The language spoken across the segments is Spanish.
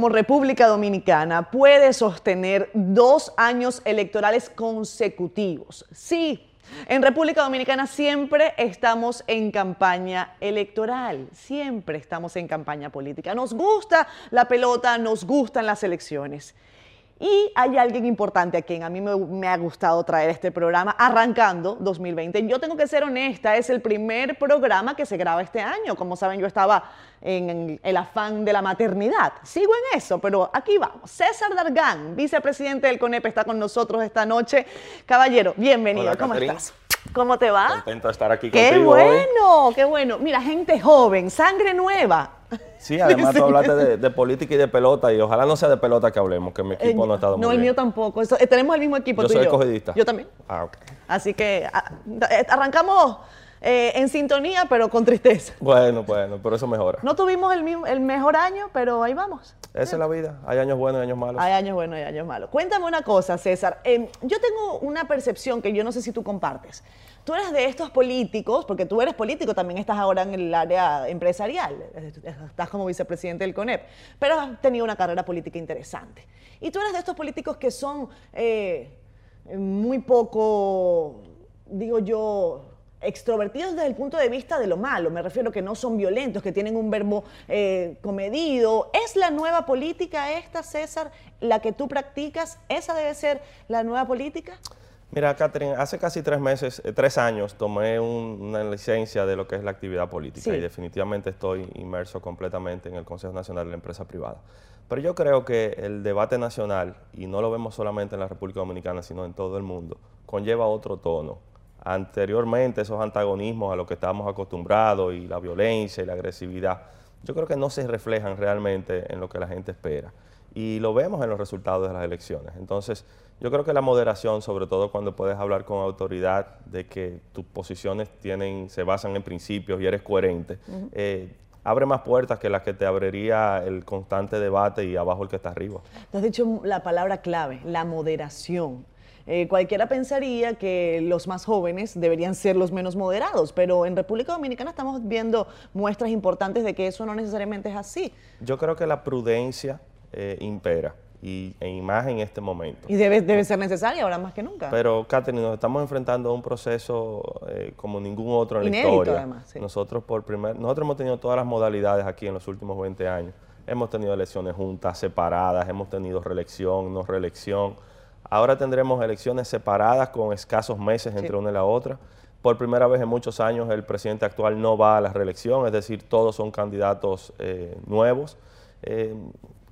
como República Dominicana puede sostener dos años electorales consecutivos. Sí, en República Dominicana siempre estamos en campaña electoral, siempre estamos en campaña política. Nos gusta la pelota, nos gustan las elecciones. Y hay alguien importante a quien a mí me, ha gustado traer este programa, arrancando 2020. Yo tengo que ser honesta, es el primer programa que se graba este año. Como saben, yo estaba en el afán de la maternidad. Sigo en eso, pero aquí vamos. César Dargán, vicepresidente del CONEP, está con nosotros esta noche. Caballero, bienvenido. ¿Cómo estás? ¿Cómo te va? Contento de estar aquí qué contigo. Qué bueno, qué bueno. Mira, gente joven, sangre nueva. Sí, además tú hablaste de, política y de pelota y ojalá no sea de pelota que hablemos, que mi equipo no ha estado muy No, el mío tampoco. Eh, tenemos el mismo equipo yo tú soy y yo. escogidista. Yo también. Ah, ok. Así que ah, eh, arrancamos eh, en sintonía, pero con tristeza. Bueno, bueno, pero eso mejora. No tuvimos el, el mejor año, pero ahí vamos. Esa es la vida. Hay años buenos y años malos. Hay años buenos y años malos. Cuéntame una cosa, César. Em, yo tengo una percepción que yo no sé si tú compartes. Tú eres de estos políticos, porque tú eres político, también estás ahora en el área empresarial, estás como vicepresidente del CONEP, pero has tenido una carrera política interesante. Y tú eres de estos políticos que son eh, muy poco, digo yo, extrovertidos desde el punto de vista de lo malo, me refiero que no son violentos, que tienen un verbo eh, comedido. ¿Es la nueva política esta, César, la que tú practicas? ¿Esa debe ser la nueva política? Mira, Catherine, hace casi tres meses, eh, tres años, tomé una licencia de lo que es la actividad política y definitivamente estoy inmerso completamente en el Consejo Nacional de la Empresa Privada. Pero yo creo que el debate nacional, y no lo vemos solamente en la República Dominicana, sino en todo el mundo, conlleva otro tono. Anteriormente, esos antagonismos a los que estábamos acostumbrados y la violencia y la agresividad, yo creo que no se reflejan realmente en lo que la gente espera. Y lo vemos en los resultados de las elecciones. Entonces, yo creo que la moderación, sobre todo cuando puedes hablar con autoridad de que tus posiciones tienen, se basan en principios y eres coherente, eh, abre más puertas que las que te abriría el constante debate y abajo el que está arriba. Te has dicho la palabra clave, la moderación. Eh, cualquiera pensaría que los más jóvenes deberían ser los menos moderados, pero en República Dominicana estamos viendo muestras importantes de que eso no necesariamente es así. Yo creo que la prudencia eh, impera y, e más en este momento. Y debe, debe ser necesaria ahora más que nunca. Pero, Catherine, nos estamos enfrentando a un proceso eh, como ningún otro en la historia. Además, Nosotros, por primer, nosotros hemos tenido todas las modalidades aquí en los últimos 20 años. Hemos tenido elecciones juntas, separadas, hemos tenido reelección, no reelección. Ahora tendremos elecciones separadas con escasos meses entre una y la otra. Por primera vez en muchos años el presidente actual no va a la reelección, es decir, todos son candidatos eh, nuevos. Eh,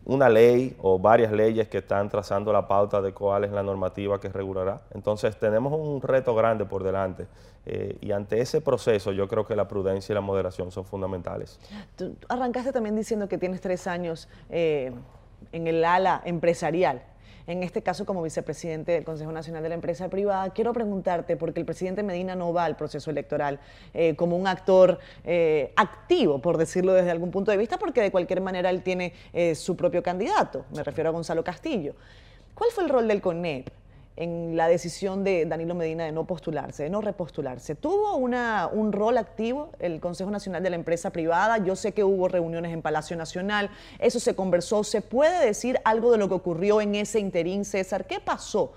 una ley o varias leyes que están trazando la pauta de cuál es la normativa que regulará. Entonces tenemos un reto grande por delante eh, y ante ese proceso yo creo que la prudencia y la moderación son fundamentales. Tú arrancaste también diciendo que tienes tres años eh, en el ala empresarial en este caso como vicepresidente del Consejo Nacional de la Empresa Privada, quiero preguntarte, porque el presidente Medina no va al proceso electoral eh, como un actor eh, activo, por decirlo desde algún punto de vista, porque de cualquier manera él tiene eh, su propio candidato, me refiero a Gonzalo Castillo. ¿Cuál fue el rol del CONEP en la decisión de Danilo Medina de no postularse, de no repostularse. ¿Tuvo un rol activo el Consejo Nacional de la Empresa Privada? Yo sé que hubo reuniones en Palacio Nacional, eso se conversó. ¿Se puede decir algo de lo que ocurrió en ese interín, César? ¿Qué pasó?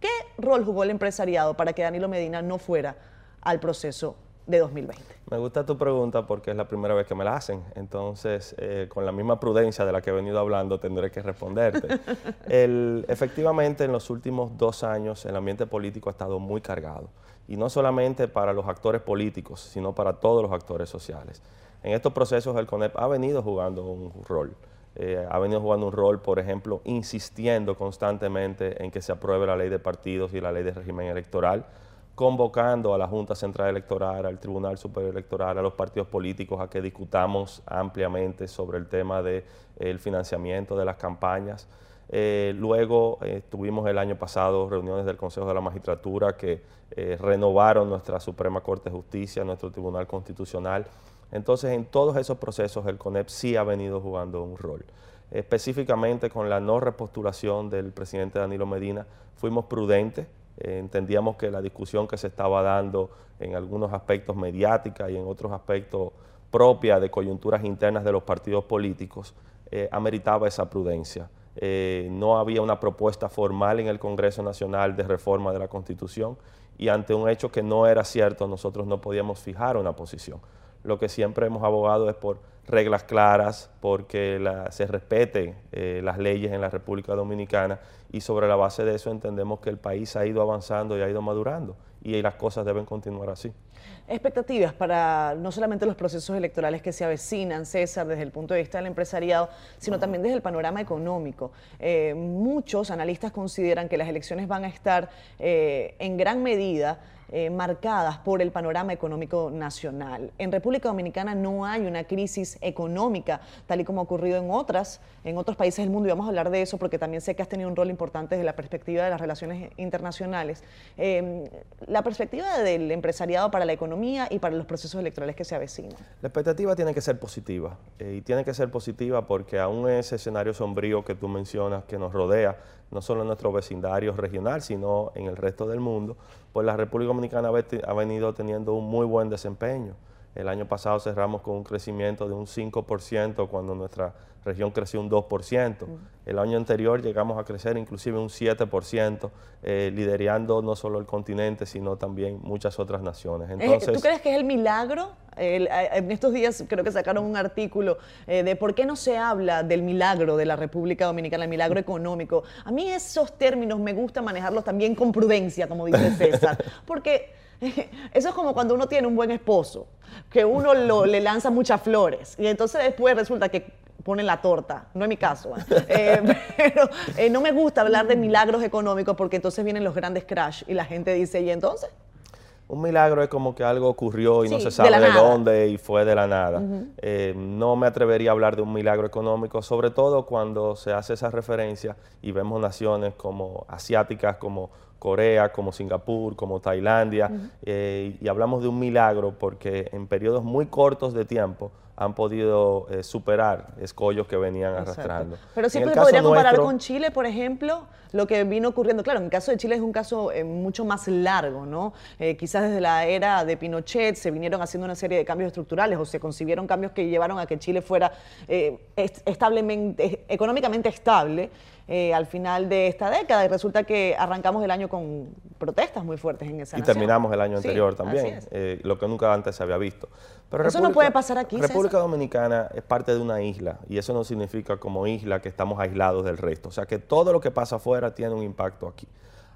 ¿Qué rol jugó el empresariado para que Danilo Medina no fuera al proceso de 2020? Me gusta tu pregunta porque es la primera vez que me la hacen, entonces eh, con la misma prudencia de la que he venido hablando tendré que responderte. el, efectivamente, en los últimos dos años el ambiente político ha estado muy cargado, y no solamente para los actores políticos, sino para todos los actores sociales. En estos procesos el CONEP ha venido jugando un rol. Eh, ha venido jugando un rol, por ejemplo, insistiendo constantemente en que se apruebe la ley de partidos y la ley de régimen electoral, convocando a la Junta Central Electoral, al Tribunal Superior Electoral, a los partidos políticos a que discutamos ampliamente sobre el tema del de, financiamiento de las campañas. Eh, luego eh, tuvimos el año pasado reuniones del Consejo de la Magistratura que eh, renovaron nuestra Suprema Corte de Justicia, nuestro Tribunal Constitucional. Entonces, en todos esos procesos el CONEP sí ha venido jugando un rol. Específicamente con la no repostulación del presidente Danilo Medina, fuimos prudentes, eh, entendíamos que la discusión que se estaba dando en algunos aspectos mediática y en otros aspectos propia de coyunturas internas de los partidos políticos eh, ameritaba esa prudencia. Eh, no había una propuesta formal en el Congreso Nacional de reforma de la Constitución y ante un hecho que no era cierto, nosotros no podíamos fijar una posición. Lo que siempre hemos abogado es por reglas claras, porque se respeten eh, las leyes en la República Dominicana y sobre la base de eso entendemos que el país ha ido avanzando y ha ido madurando y las cosas deben continuar así. Expectativas para no solamente los procesos electorales que se avecinan, César, desde el punto de vista del empresariado, sino también desde el panorama económico. Eh, muchos analistas consideran que las elecciones van a estar eh, en gran medida eh, marcadas por el panorama económico nacional. En República Dominicana no hay una crisis económica, tal y como ha ocurrido en otras, en otros países del mundo, y vamos a hablar de eso porque también sé que has tenido un rol importante desde la perspectiva de las relaciones internacionales. Em, la perspectiva del empresariado para la economía y para los procesos electorales que se avecinan. La expectativa tiene que ser positiva, eh, y tiene que ser positiva porque aún ese escenario sombrío que tú mencionas, que nos rodea, no solo en nuestro vecindario regional, sino en el resto del mundo, pues la República Dominicana ha venido teniendo un muy buen desempeño. El año pasado cerramos con un crecimiento de un 5% cuando nuestra región creció un 2%. El año anterior llegamos a crecer inclusive un 7%, eh, liderando no solo el continente, sino también muchas otras naciones. Entonces, ¿Tú crees que es el milagro? en estos días creo que sacaron un artículo eh, de por qué no se habla del milagro de la República Dominicana, el milagro económico. A mí esos términos me gusta manejarlos también con prudencia, como dice César, porque eso es como cuando uno tiene un buen esposo, que uno le lanza muchas flores y entonces después resulta que ponen la torta, no es mi caso, ¿eh? Eh, pero eh, no me gusta hablar de milagros económicos porque entonces vienen los grandes crash y la gente dice, ¿y entonces? Un milagro es como que algo ocurrió y no se sabe de, dónde y fue de la nada. no me atrevería a hablar de un milagro económico, sobre todo cuando se hace esa referencia y vemos naciones como asiáticas como Corea, como Singapur, como Tailandia, eh, y hablamos de un milagro porque en periodos muy cortos de tiempo han podido eh, superar escollos que venían arrastrando. Pero siempre se podría comparar con Chile, por ejemplo, lo que vino ocurriendo. Claro, en el caso de Chile es un caso eh, mucho más largo, ¿no? quizás desde la era de Pinochet se vinieron haciendo una serie de cambios estructurales o se concibieron cambios que llevaron a que Chile fuera establemente, económicamente estable. Eh, al final de esta década y resulta que arrancamos el año con protestas muy fuertes en esa Y terminamos el año anterior también, eh, lo que nunca antes se había visto. Pero eso no puede pasar aquí. República Dominicana es parte de una isla y eso no significa como isla que estamos aislados del resto. O sea que todo lo que pasa afuera tiene un impacto aquí.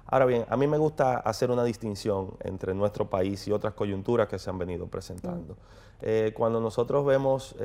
Ahora bien, a mí me gusta hacer una distinción entre nuestro país y otras coyunturas que se han venido presentando. Mm. Eh, cuando nosotros vemos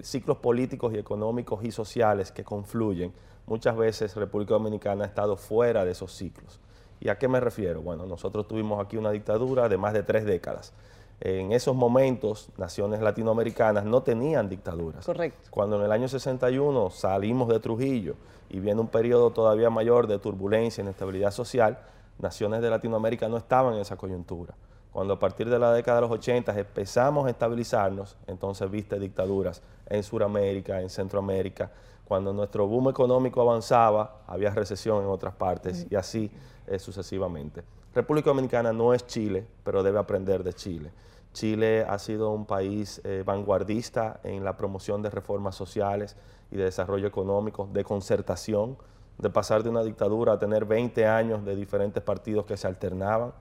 ciclos políticos y económicos y sociales que confluyen, muchas veces República Dominicana ha estado fuera de esos ciclos. ¿Y a qué me refiero? Bueno, nosotros tuvimos aquí una dictadura de más de tres décadas. En esos momentos, naciones latinoamericanas no tenían dictaduras. Correcto. Cuando en el año 61 salimos de Trujillo y viene un periodo todavía mayor de turbulencia y inestabilidad social, naciones de Latinoamérica no estaban en esa coyuntura. Cuando a partir de la década de los 80 empezamos a estabilizarnos, entonces viste dictaduras en Sudamérica, en Centroamérica, cuando nuestro boom económico avanzaba, había recesión en otras partes y así eh, sucesivamente. República Dominicana no es Chile, pero debe aprender de Chile. Chile ha sido un país eh, vanguardista en la promoción de reformas sociales y de desarrollo económico, de concertación, de pasar de una dictadura a tener 20 años de diferentes partidos que se alternaban.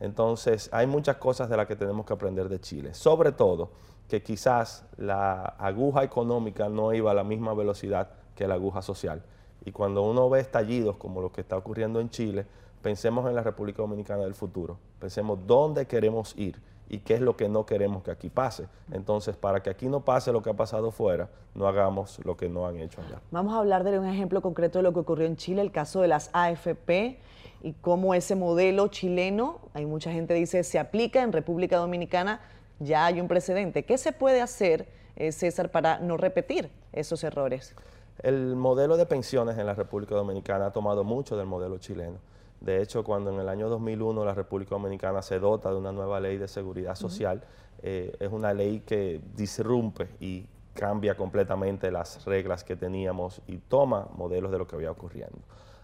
Entonces, hay muchas cosas de las que tenemos que aprender de Chile. Sobre todo, que quizás la aguja económica no iba a la misma velocidad que la aguja social. Y cuando uno ve estallidos como lo que está ocurriendo en Chile, pensemos en la República Dominicana del futuro. Pensemos dónde queremos ir y qué es lo que no queremos que aquí pase. Entonces, para que aquí no pase lo que ha pasado fuera, no hagamos lo que no han hecho allá. Vamos a hablar de un ejemplo concreto de lo que ocurrió en Chile, el caso de las AFP y cómo ese modelo chileno, hay mucha gente dice, se aplica en República Dominicana ya hay un precedente. ¿Qué se puede hacer, eh, César, para no repetir esos errores? El modelo de pensiones en la República Dominicana ha tomado mucho del modelo chileno. De hecho, cuando en el año 2001 la República Dominicana se dota de una nueva ley de seguridad social, eh, es una ley que disrumpe y cambia completamente las reglas que teníamos y toma modelos de lo que había ocurriendo.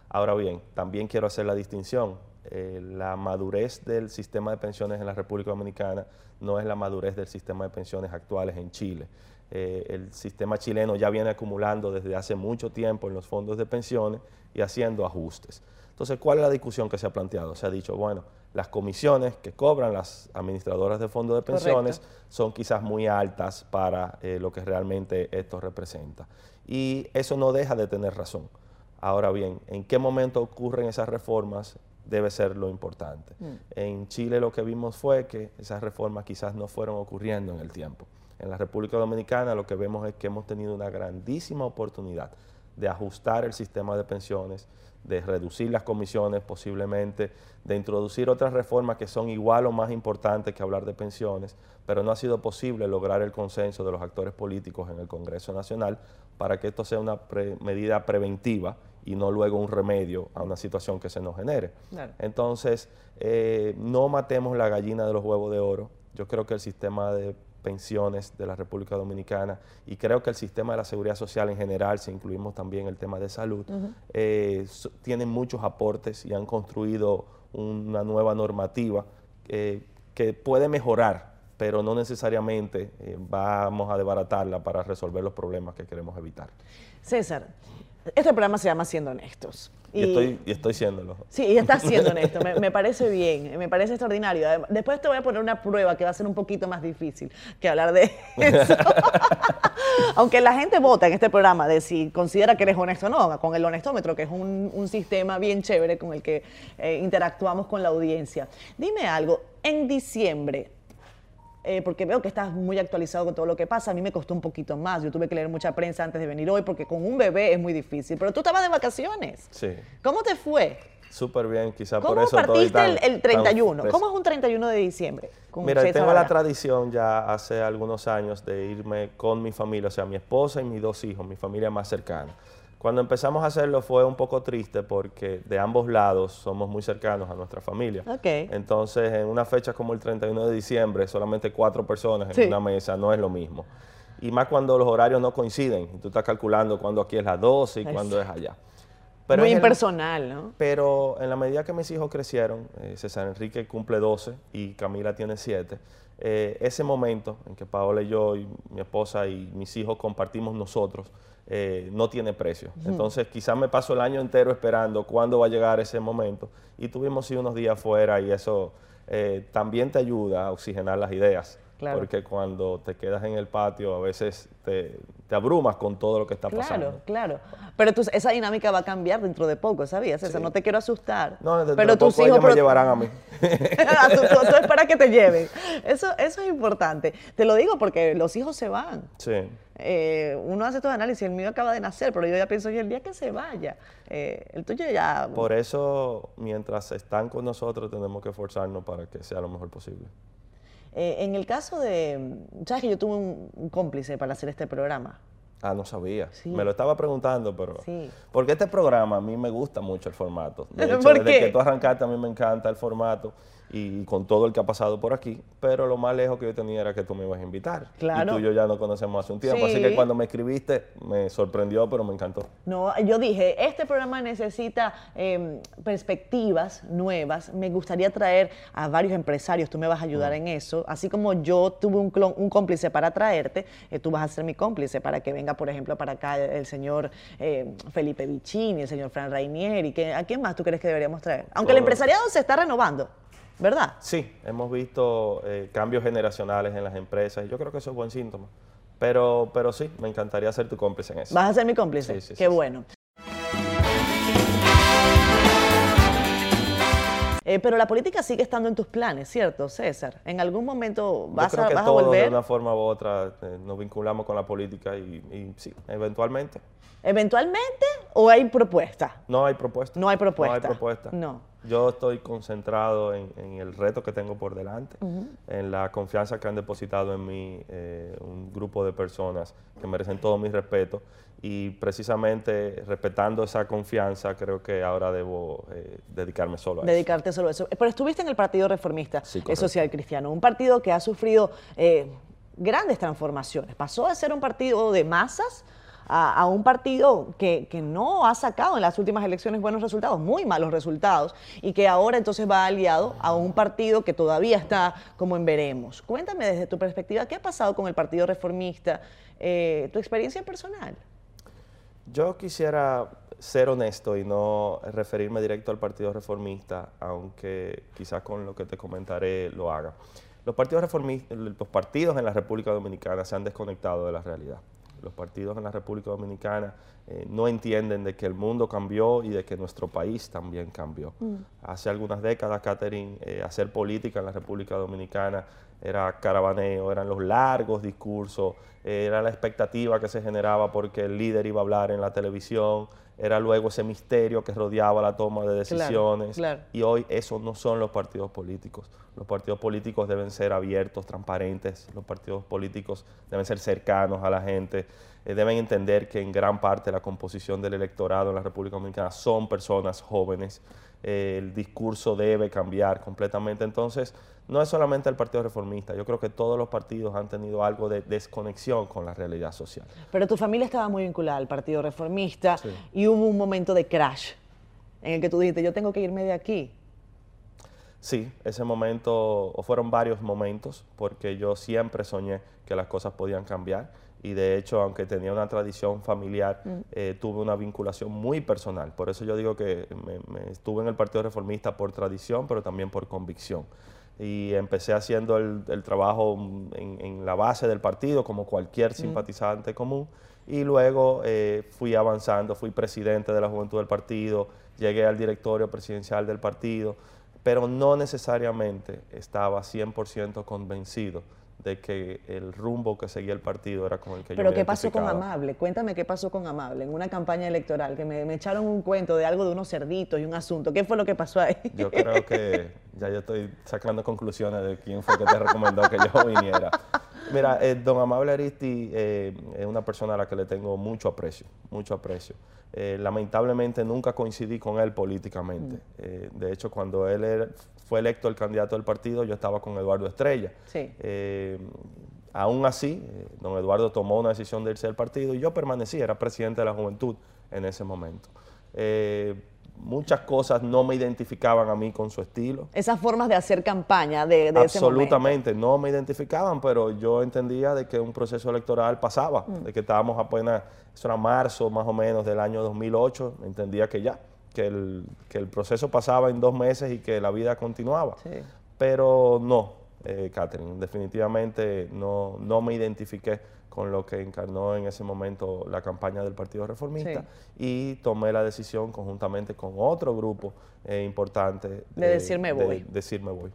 Ahora bien, también quiero hacer la distinción. Eh, la madurez del sistema de pensiones en la República Dominicana no es la madurez del sistema de pensiones actuales en Chile. eh, el sistema chileno ya viene acumulando desde hace mucho tiempo en los fondos de pensiones y haciendo ajustes. Entonces, ¿cuál es la discusión que se ha planteado? Se ha dicho, bueno, las comisiones que cobran las administradoras de fondos de pensiones son quizás muy altas para eh, lo que realmente esto representa. Y eso no deja de tener razón. Ahora bien, ¿en qué momento ocurren esas reformas? Debe ser lo importante. Mm. En Chile lo que vimos fue que esas reformas quizás no fueron ocurriendo en el tiempo. En la República Dominicana lo que vemos es que hemos tenido una grandísima oportunidad de ajustar el sistema de pensiones, de reducir las comisiones posiblemente, de introducir otras reformas que son igual o más importantes que hablar de pensiones, pero no ha sido posible lograr el consenso de los actores políticos en el Congreso Nacional para que esto sea una medida preventiva y no luego un remedio a una situación que se nos genere. Entonces, eh, no matemos la gallina de los huevos de oro. Yo creo que el sistema de pensiones de la República Dominicana y creo que el sistema de la seguridad social en general, si incluimos también el tema de salud, eh, tienen muchos aportes y han construido una nueva normativa eh, que puede mejorar, pero no necesariamente eh, vamos a desbaratarla para resolver los problemas que queremos evitar. César, este programa se llama Siendo Honestos. Y, estoy, y estoy siéndolo. Sí, y estás siendo honesto, me, parece bien, me parece extraordinario. Después te voy a poner una prueba que va a ser un poquito más difícil que hablar de eso. Aunque la gente vota en este programa de si considera que eres honesto o no, con el honestómetro, que es un, sistema bien chévere con el que eh, interactuamos con la audiencia. Dime algo, en diciembre, eh, porque veo que estás muy actualizado con todo lo que pasa. A mí me costó un poquito más. Yo tuve que leer mucha prensa antes de venir hoy porque con un bebé es muy difícil. Pero tú estabas de vacaciones. Sí. ¿Cómo te fue? Súper bien, quizás por eso partiste el, el 31? ¿Cómo es un 31 de diciembre? Mira, tengo la tradición ya hace algunos años de irme con mi familia, o sea, mi esposa y mis dos hijos, mi familia más cercana. Cuando empezamos a hacerlo fue un poco triste porque de ambos lados somos muy cercanos a nuestra familia. Entonces, en una fecha como el 31 de diciembre, solamente cuatro personas en una mesa no es lo mismo. Y más cuando los horarios no coinciden. Y tú estás calculando cuándo aquí es las 12 y cuándo es allá. Pero muy impersonal, ¿no? Pero en la medida que mis hijos crecieron, eh, César Enrique cumple 12 y Camila tiene 7, eh, ese momento en que Paola y yo y mi esposa y mis hijos compartimos nosotros, eh, no tiene precio. Entonces quizás me paso el año entero esperando cuándo va a llegar ese momento y tuvimos unos días fuera y eso eh, también te ayuda a oxigenar las ideas. Porque cuando te quedas en el patio a veces te, abrumas con todo lo que está pasando. Claro, claro. Pero esa dinámica va a cambiar dentro de poco, ¿sabías? Eso no te quiero asustar. No, dentro pero de tus hijos me llevarán a mí. Tú, es para que te lleven. Eso, eso es importante. Te lo digo porque los hijos se van. Sí. Eh, uno hace todo análisis, el mío acaba de nacer, pero yo ya pienso que el día que se vaya, eh, el tuyo ya... Por eso, mientras están con nosotros, tenemos que esforzarnos para que sea lo mejor posible. Eh, en el caso de, sabes que yo tuve un, cómplice para hacer este programa. Ah, no sabía. Me lo estaba preguntando, pero... Sí. Porque este programa a mí me gusta mucho el formato. De hecho, desde que tú arrancaste a mí me encanta el formato y con todo el que ha pasado por aquí, pero lo más lejos que yo tenía era que tú me ibas a invitar. Claro. Y tú y yo ya no conocemos hace un tiempo, así que cuando me escribiste me sorprendió, pero me encantó. No, yo dije, este programa necesita em, perspectivas nuevas, me gustaría traer a varios empresarios, tú me vas a ayudar mm. en eso, así como yo tuve un, un cómplice para traerte, eh, tú vas a ser mi cómplice para que venga, por ejemplo, para acá el, señor eh, Felipe Vicini, el señor Fran Rainieri, ¿a quién más tú crees que deberíamos traer? Aunque el empresariado se está renovando. ¿Verdad? Sí, hemos visto eh, cambios generacionales en las empresas y yo creo que eso es buen síntoma. Pero, pero sí, me encantaría ser tu cómplice en eso. ¿Vas a ser mi cómplice? Sí, sí. Qué bueno. Eh, pero la política sigue estando en tus planes, ¿cierto, César? ¿En algún momento vas, Yo creo que a, todos, volver? De una forma u otra eh, nos vinculamos con la política y, y, sí, eventualmente. ¿Eventualmente o hay propuesta? No hay propuesta. No hay propuesta. No hay propuesta. No. Yo estoy concentrado en, el reto que tengo por delante, en la confianza que han depositado en mí eh, un grupo de personas que merecen todo mi respeto y precisamente respetando esa confianza creo que ahora debo eh, dedicarme solo a eso. Dedicarte solo a eso. Pero estuviste en el Partido Reformista Social Cristiano, un partido que ha sufrido eh, grandes transformaciones. Pasó de ser un partido de masas a, un partido que, no ha sacado en las últimas elecciones buenos resultados, muy malos resultados, y que ahora entonces va aliado a un partido que todavía está como en veremos. Cuéntame desde tu perspectiva, ¿qué ha pasado con el Partido Reformista? Eh, tu experiencia personal. Yo quisiera ser honesto y no referirme directo al Partido Reformista, aunque quizás con lo que te comentaré lo haga. Los partidos reformistas, los partidos en la República Dominicana se han desconectado de la realidad. Los partidos en la República Dominicana eh, no entienden de que el mundo cambió y de que nuestro país también cambió. Mm. Hace algunas décadas, Catherine, eh, hacer política en la República Dominicana era caravaneo, eran los largos discursos, era la expectativa que se generaba porque el líder iba a hablar en la televisión, era luego ese misterio que rodeaba la toma de decisiones. Y hoy eso no son los partidos políticos. Los partidos políticos deben ser abiertos, transparentes, los partidos políticos deben ser cercanos a la gente, eh, deben entender que en gran parte la composición del electorado en la República Dominicana son personas jóvenes, eh, el discurso debe cambiar completamente. Entonces, no es solamente el Partido Reformista, yo creo que todos los partidos han tenido algo de desconexión con la realidad social. Pero tu familia estaba muy vinculada al Partido Reformista y hubo un momento de crash en el que tú dijiste, yo tengo que irme de aquí. Sí, ese momento, o fueron varios momentos, porque yo siempre soñé que las cosas podían cambiar y de hecho, aunque tenía una tradición familiar, mm. eh, tuve una vinculación muy personal. Por eso yo digo que me, estuve en el Partido Reformista por tradición, pero también por convicción. Y empecé haciendo el, trabajo en, la base del partido, como cualquier mm. simpatizante común, y luego eh, fui avanzando, fui presidente de la Juventud del Partido, llegué al directorio presidencial del partido, pero no necesariamente estaba 100% convencido de que el rumbo que seguía el partido era con el que Pero ¿qué pasó con Amable? Cuéntame qué pasó con Amable en una campaña electoral, que me, echaron un cuento de algo de unos cerditos y un asunto. ¿Qué fue lo que pasó ahí? Yo creo que ya yo estoy sacando conclusiones de quién fue que te recomendó que yo viniera. Mira, eh, don Amable Aristi eh, es una persona a la que le tengo mucho aprecio, mucho aprecio. Eh, lamentablemente nunca coincidí con él políticamente. Mm. de hecho, cuando él era, fue electo el candidato del partido, yo estaba con Eduardo Estrella. Sí. Eh, aún así, eh, don Eduardo tomó una decisión de irse del partido y yo permanecí, era presidente de la juventud en ese momento. Eh, muchas cosas no me identificaban a mí con su estilo. Esas formas de hacer campaña de, de Absolutamente, no me identificaban, pero yo entendía de que un proceso electoral pasaba, mm. de que estábamos apenas, eso era marzo más o menos del año 2008, entendía que ya, que el, que el proceso pasaba en dos meses y que la vida continuaba. Pero no, eh, Catherine, definitivamente no, no me identifiqué con lo que encarnó en ese momento la campaña del Partido Reformista y tomé la decisión conjuntamente con otro grupo eh, importante de, decirme voy. De decirme voy.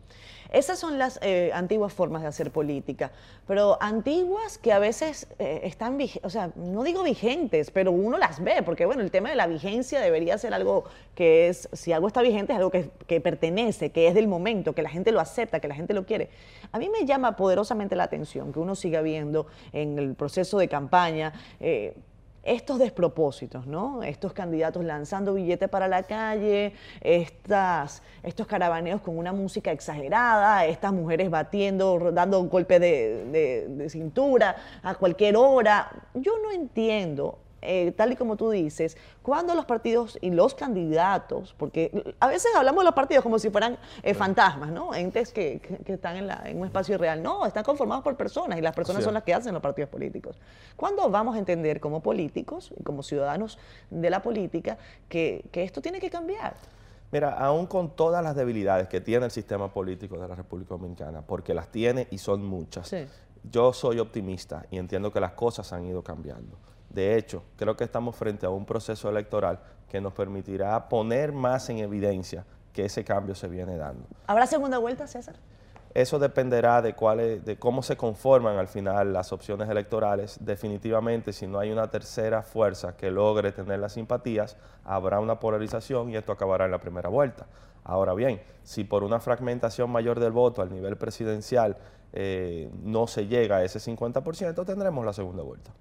Esas son las eh, antiguas formas de hacer política, pero antiguas que a veces eh, están, o sea, no digo vigentes, pero uno las ve, porque bueno, el tema de la vigencia debería ser algo que es, si algo está vigente, es algo que, que pertenece, que es del momento, que la gente lo acepta, que la gente lo quiere. A mí me llama poderosamente la atención que uno siga viendo en el proceso de campaña. Eh, estos despropósitos, ¿no? Estos candidatos lanzando billetes para la calle, estas, estos carabaneos con una música exagerada, estas mujeres batiendo, dando un golpe de, de cintura a cualquier hora. Yo no entiendo eh, tal y como tú dices, cuando los partidos y los candidatos, porque a veces hablamos de los partidos como si fueran eh, fantasmas, ¿no? Entes que, están en, un espacio real. No, están conformados por personas y las personas son las que hacen los partidos políticos. ¿Cuándo vamos a entender como políticos y como ciudadanos de la política que, esto tiene que cambiar? Mira, aún con todas las debilidades que tiene el sistema político de la República Dominicana, porque las tiene y son muchas, yo soy optimista y entiendo que las cosas han ido cambiando. De hecho, creo que estamos frente a un proceso electoral que nos permitirá poner más en evidencia que ese cambio se viene dando. ¿Habrá segunda vuelta, César? Eso dependerá de, de cómo se conforman al final las opciones electorales. Definitivamente, si no hay una tercera fuerza que logre tener las simpatías, habrá una polarización y esto acabará en la primera vuelta. Ahora bien, si por una fragmentación mayor del voto al nivel presidencial eh, no se llega a ese 50%, tendremos la segunda vuelta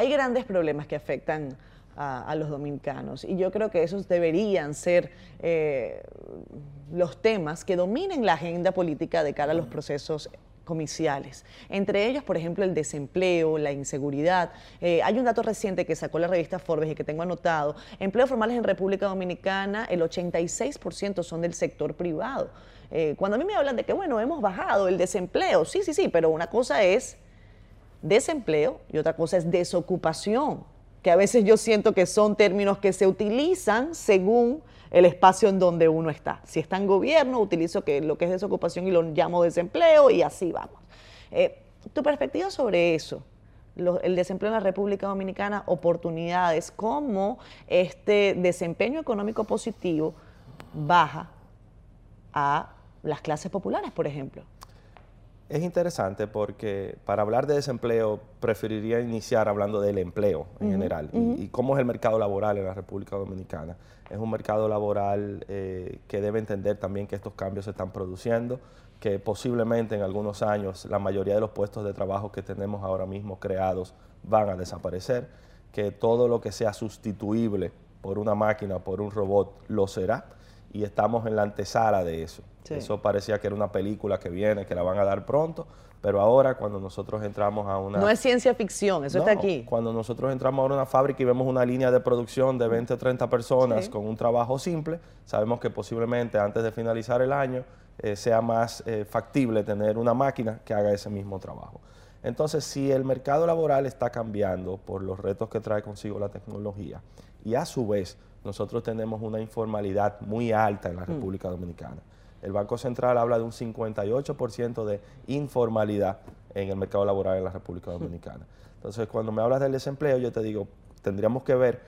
hay grandes problemas que afectan a, los dominicanos y yo creo que esos deberían ser eh, los temas que dominen la agenda política de cara a los procesos comiciales. Entre ellos, por ejemplo, el desempleo, la inseguridad. Eh, hay un dato reciente que sacó la revista Forbes y que tengo anotado. Empleos formales en República Dominicana, el 86% son del sector privado. Eh, cuando a mí me hablan de que, bueno, hemos bajado el desempleo, sí, sí, sí, pero una cosa es desempleo y otra cosa es desocupación, que a veces yo siento que son términos que se utilizan según el espacio en donde uno está. Si está en gobierno, utilizo que lo que es desocupación y lo llamo desempleo y así vamos. Eh, tu perspectiva sobre eso, el desempleo en la República Dominicana, oportunidades, cómo este desempeño económico positivo baja a las clases populares, por ejemplo. Es interesante porque para hablar de desempleo preferiría iniciar hablando del empleo en general y, cómo es el mercado laboral en la República Dominicana. Es un mercado laboral eh, que debe entender también que estos cambios se están produciendo, que posiblemente en algunos años la mayoría de los puestos de trabajo que tenemos ahora mismo creados van a desaparecer, que todo lo que sea sustituible por una máquina, por un robot, lo será y estamos en la antesala de eso. Eso parecía que era una película que viene, que la van a dar pronto, pero ahora cuando nosotros entramos a una... No es ciencia ficción, eso está aquí. Cuando nosotros entramos a una fábrica y vemos una línea de producción de 20 o 30 personas con un trabajo simple, sabemos que posiblemente antes de finalizar el año eh, sea más eh, factible tener una máquina que haga ese mismo trabajo. Entonces, si el mercado laboral está cambiando por los retos que trae consigo la tecnología y a su vez nosotros tenemos una informalidad muy alta en la mm. República Dominicana. El Banco Central habla de un 58% de informalidad en el mercado laboral en la República. Dominicana. Entonces, cuando me hablas del desempleo, yo te digo, tendríamos que ver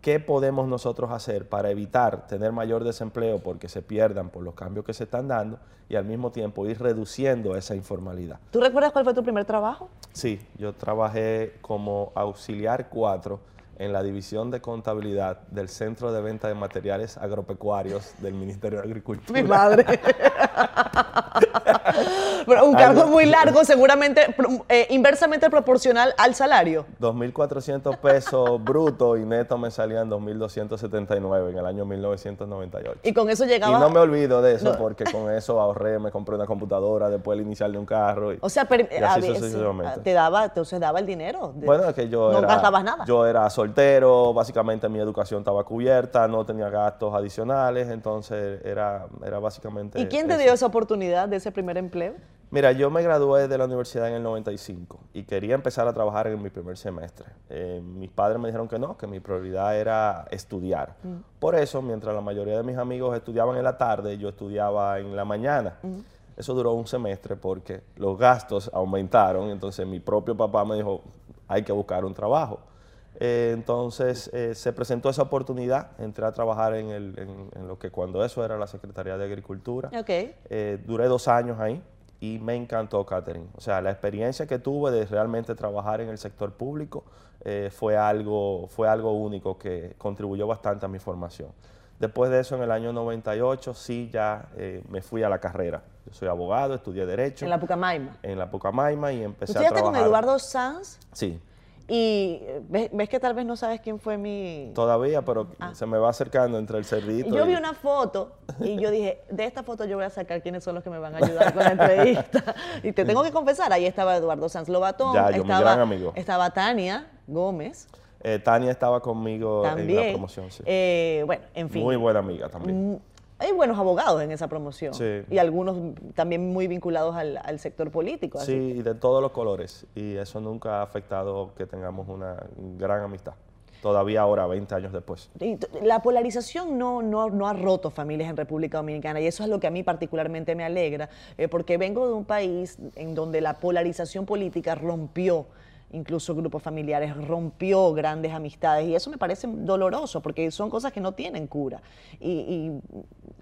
qué podemos nosotros hacer para evitar tener mayor desempleo porque se pierdan por los cambios que se están dando y al mismo tiempo ir reduciendo esa informalidad. ¿Tú recuerdas cuál fue tu primer trabajo? Sí, yo trabajé como auxiliar 4 en la división de contabilidad del Centro de Venta de Materiales Agropecuarios del Ministerio de Agricultura. Mi madre. un cargo muy largo, seguramente eh, inversamente proporcional al salario. 2.400 pesos brutos y neto me salían 2.279 en el año 1998. Y con eso llegaba... Y no me olvido de eso porque con eso ahorré, me compré una computadora, después el inicial de un carro. o sea, te daba, entonces daba el dinero. bueno, es que yo no gastabas nada. Yo era soltero, básicamente mi educación estaba cubierta, no tenía gastos adicionales, entonces era, era básicamente... ¿Y quién te dio esa oportunidad de ese primer empleo? Mira, yo me gradué de la universidad en el 95 y quería empezar a trabajar en mi primer semestre. Eh, mis padres me dijeron que no, que mi prioridad era estudiar. Mm. Por eso, mientras la mayoría de mis amigos estudiaban en la tarde, yo estudiaba en la mañana. Mm. Eso duró un semestre porque los gastos aumentaron, entonces mi propio papá me dijo, hay que buscar un trabajo. Eh, entonces eh, se presentó esa oportunidad, entré a trabajar en, lo que cuando eso era la Secretaría de Agricultura. Okay. duré dos años ahí y me encantó Catherine. O sea, la experiencia que tuve de realmente trabajar en el sector público eh, fue, algo, fue algo único que contribuyó bastante a mi formación. Después de eso, en el año 98, sí, ya eh, me fui a la carrera. Yo soy abogado, estudié Derecho. ¿En la Pucamaima? En la Pucamaima y empecé a trabajar. con Eduardo Sanz? Sí. Y ves, que tal vez no sabes quién fue mi... Todavía, pero ah. se me va acercando entre el cerdito. Yo vi una foto y yo dije, de esta foto yo voy a sacar quiénes son los que me van a ayudar con la entrevista. Y te tengo que confesar, ahí estaba Eduardo Sanz Lobatón, ya, yo, estaba, mi gran amigo. estaba Tania Gómez. Eh, Tania estaba conmigo en la promoción, sí. Eh, bueno, en fin. Muy buena amiga también. Hay buenos abogados en esa promoción y algunos también muy vinculados al, sector político. Sí, y de todos los colores y eso nunca ha afectado que tengamos una gran amistad. Todavía ahora, 20 años después. La polarización no, no, no ha roto familias en República Dominicana y eso es lo que a mí particularmente me alegra, eh, porque vengo de un país en donde la polarización política rompió incluso grupos familiares, rompió grandes amistades y eso me parece doloroso porque son cosas que no tienen cura. Y,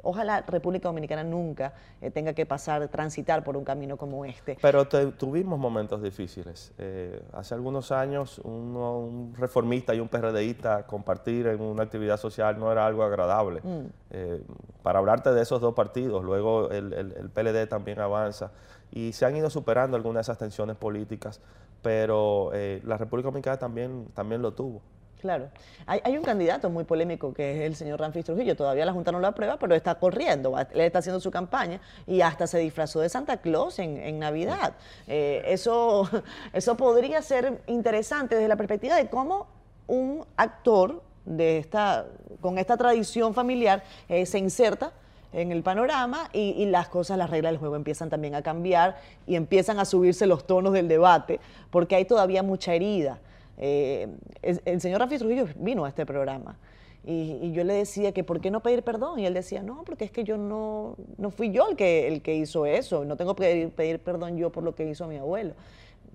ojalá República Dominicana nunca eh, tenga que pasar, transitar por un camino como este. Pero tuvimos momentos difíciles. Eh, hace algunos años un reformista y un PRDista compartir en una actividad social no era algo agradable. Mm. Eh, para hablarte de esos dos partidos, luego el, el PLD también avanza y se han ido superando algunas de esas tensiones políticas pero eh, la República Dominicana también, también lo tuvo. Claro. Hay, un candidato muy polémico que es el señor Ramfis Trujillo. Todavía la Junta no lo aprueba, pero está corriendo. Él está haciendo su campaña y hasta se disfrazó de Santa Claus en, Navidad. Eh, eso, eso podría ser interesante desde la perspectiva de cómo un actor de esta, con esta tradición familiar eh, se inserta en el panorama y, las cosas, las reglas del juego empiezan también a cambiar y empiezan a subirse los tonos del debate porque hay todavía mucha herida. Eh, el, señor Rafi Trujillo vino a este programa y, yo le decía que por qué no pedir perdón y él decía, no, porque es que yo no, no fui yo el que, el que hizo eso, no tengo que pedir, perdón yo por lo que hizo mi abuelo.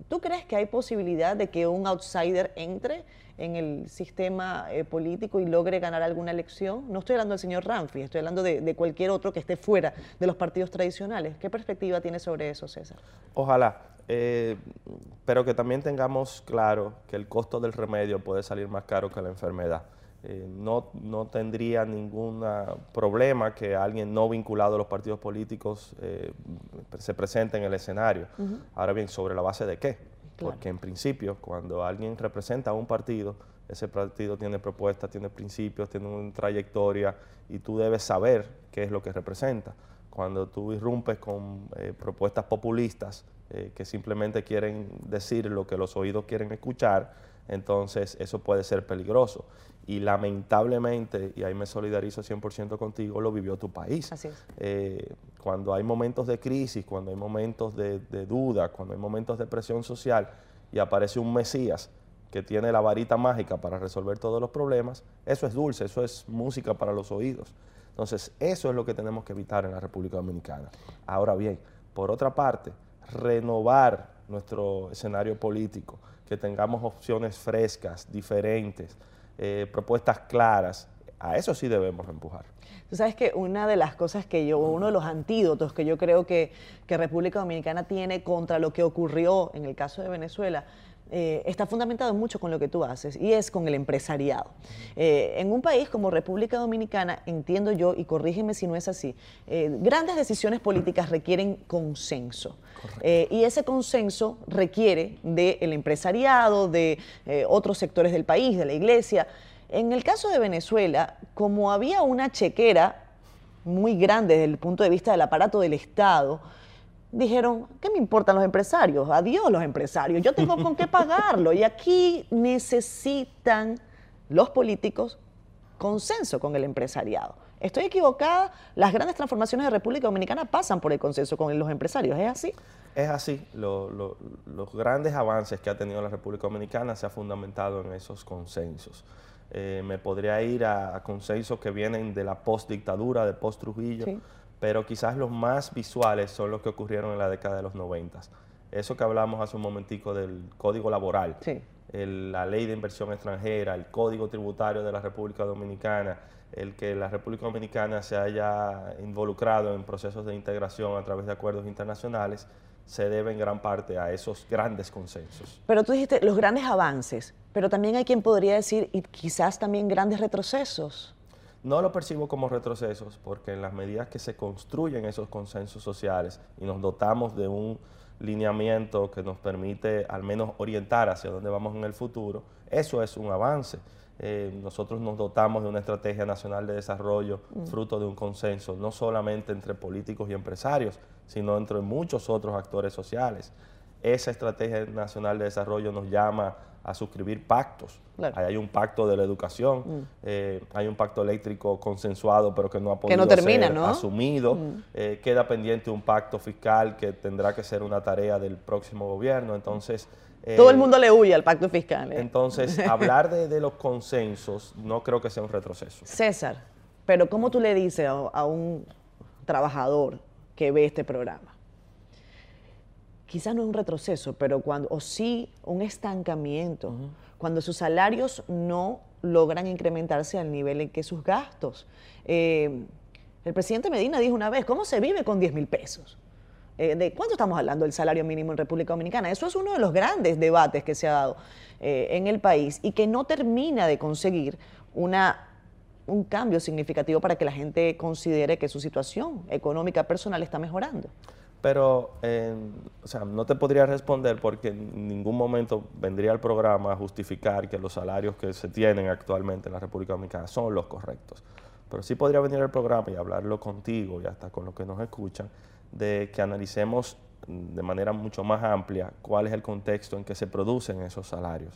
¿Tú crees que hay posibilidad de que un outsider entre en el sistema eh, político y logre ganar alguna elección? No estoy hablando del señor Ramfi, estoy hablando de, cualquier otro que esté fuera de los partidos tradicionales. ¿Qué perspectiva tiene sobre eso, César? Ojalá. Eh, pero que también tengamos claro que el costo del remedio puede salir más caro que la enfermedad. Eh, no, no, tendría ningún problema que alguien no vinculado a los partidos políticos eh, se presente en el escenario. Ahora bien, ¿sobre la base de qué? Porque en principio, cuando alguien representa a un partido, ese partido tiene propuestas, tiene principios, tiene una trayectoria y tú debes saber qué es lo que representa. Cuando tú irrumpes con propuestas populistas, eh, que simplemente quieren decir lo que los oídos quieren escuchar, entonces eso puede ser peligroso. Y lamentablemente, y ahí me solidarizo 100% contigo, lo vivió tu país. Así es. Eh, cuando hay momentos de crisis, cuando hay momentos de, duda, cuando hay momentos de presión social y aparece un Mesías que tiene la varita mágica para resolver todos los problemas, eso es dulce, eso es música para los oídos. Entonces, eso es lo que tenemos que evitar en la República Dominicana. Ahora bien, por otra parte, renovar nuestro escenario político, que tengamos opciones frescas, diferentes, eh, propuestas claras. A eso sí debemos empujar. Tú sabes que una de las cosas que yo, uno de los antídotos que yo creo que, que República Dominicana tiene contra lo que ocurrió en el caso de Venezuela, eh, está fundamentado mucho con lo que tú haces y es con el empresariado. Eh, en un país como República Dominicana, entiendo yo, y corrígeme si no es así, eh, grandes decisiones políticas requieren consenso. y ese consenso requiere del empresariado, de otros sectores del país, de la iglesia. En el caso de Venezuela, como había una chequera muy grande desde el punto de vista del aparato del Estado, dijeron, ¿qué me importan los empresarios? Adiós los empresarios, yo tengo con qué pagarlo. Y aquí necesitan los políticos consenso con el empresariado. Estoy equivocada, las grandes transformaciones de República Dominicana pasan por el consenso con los empresarios, ¿es así? Es así, los grandes avances que ha tenido la República Dominicana se ha fundamentado en esos consensos. Eh, me podría ir a, consensos que vienen de la post-dictadura, de post-Trujillo, pero quizás los más visuales son los que ocurrieron en la década de los 90. Eso que hablamos hace un momentico del código laboral, la ley de inversión extranjera, el código tributario de la República Dominicana, el que la República Dominicana se haya involucrado en procesos de integración a través de acuerdos internacionales, se debe en gran parte a esos grandes consensos. Pero tú dijiste los grandes avances, pero también hay quien podría decir, y quizás también grandes retrocesos. No lo percibo como retrocesos porque en las medidas que se construyen esos consensos sociales y nos dotamos de un lineamiento que nos permite al menos orientar hacia dónde vamos en el futuro, eso es un avance. Eh, nosotros nos dotamos de una estrategia nacional de desarrollo mm. fruto de un consenso, no solamente entre políticos y empresarios, sino entre muchos otros actores sociales. Esa estrategia nacional de desarrollo nos llama a suscribir pactos. hay un pacto de la educación, mm. eh, hay un pacto eléctrico consensuado pero que no ha podido ser asumido. Mm. Eh, queda pendiente un pacto fiscal que tendrá que ser una tarea del próximo gobierno. Entonces... Eh, Todo el mundo le huye al pacto fiscal. Entonces, hablar de, los consensos no creo que sea un retroceso. César, pero ¿cómo tú le dices a un trabajador que ve este programa? Quizás no un retroceso, pero cuando, o sí un estancamiento, cuando sus salarios no logran incrementarse al nivel en que sus gastos. Eh, el presidente Medina dijo una vez, ¿cómo se vive con 10 mil pesos? Eh, ¿De cuánto estamos hablando del salario mínimo en República Dominicana? Eso es uno de los grandes debates que se ha dado eh, en el país y que no termina de conseguir una, un cambio significativo para que la gente considere que su situación económica personal está mejorando. Pero, o sea, no te podría responder porque en ningún momento vendría el programa a justificar que los salarios que se tienen actualmente en la República Dominicana son los correctos. Pero sí podría venir el programa y hablarlo contigo y hasta con los que nos escuchan, de que analicemos de manera mucho más amplia cuál es el contexto en que se producen esos salarios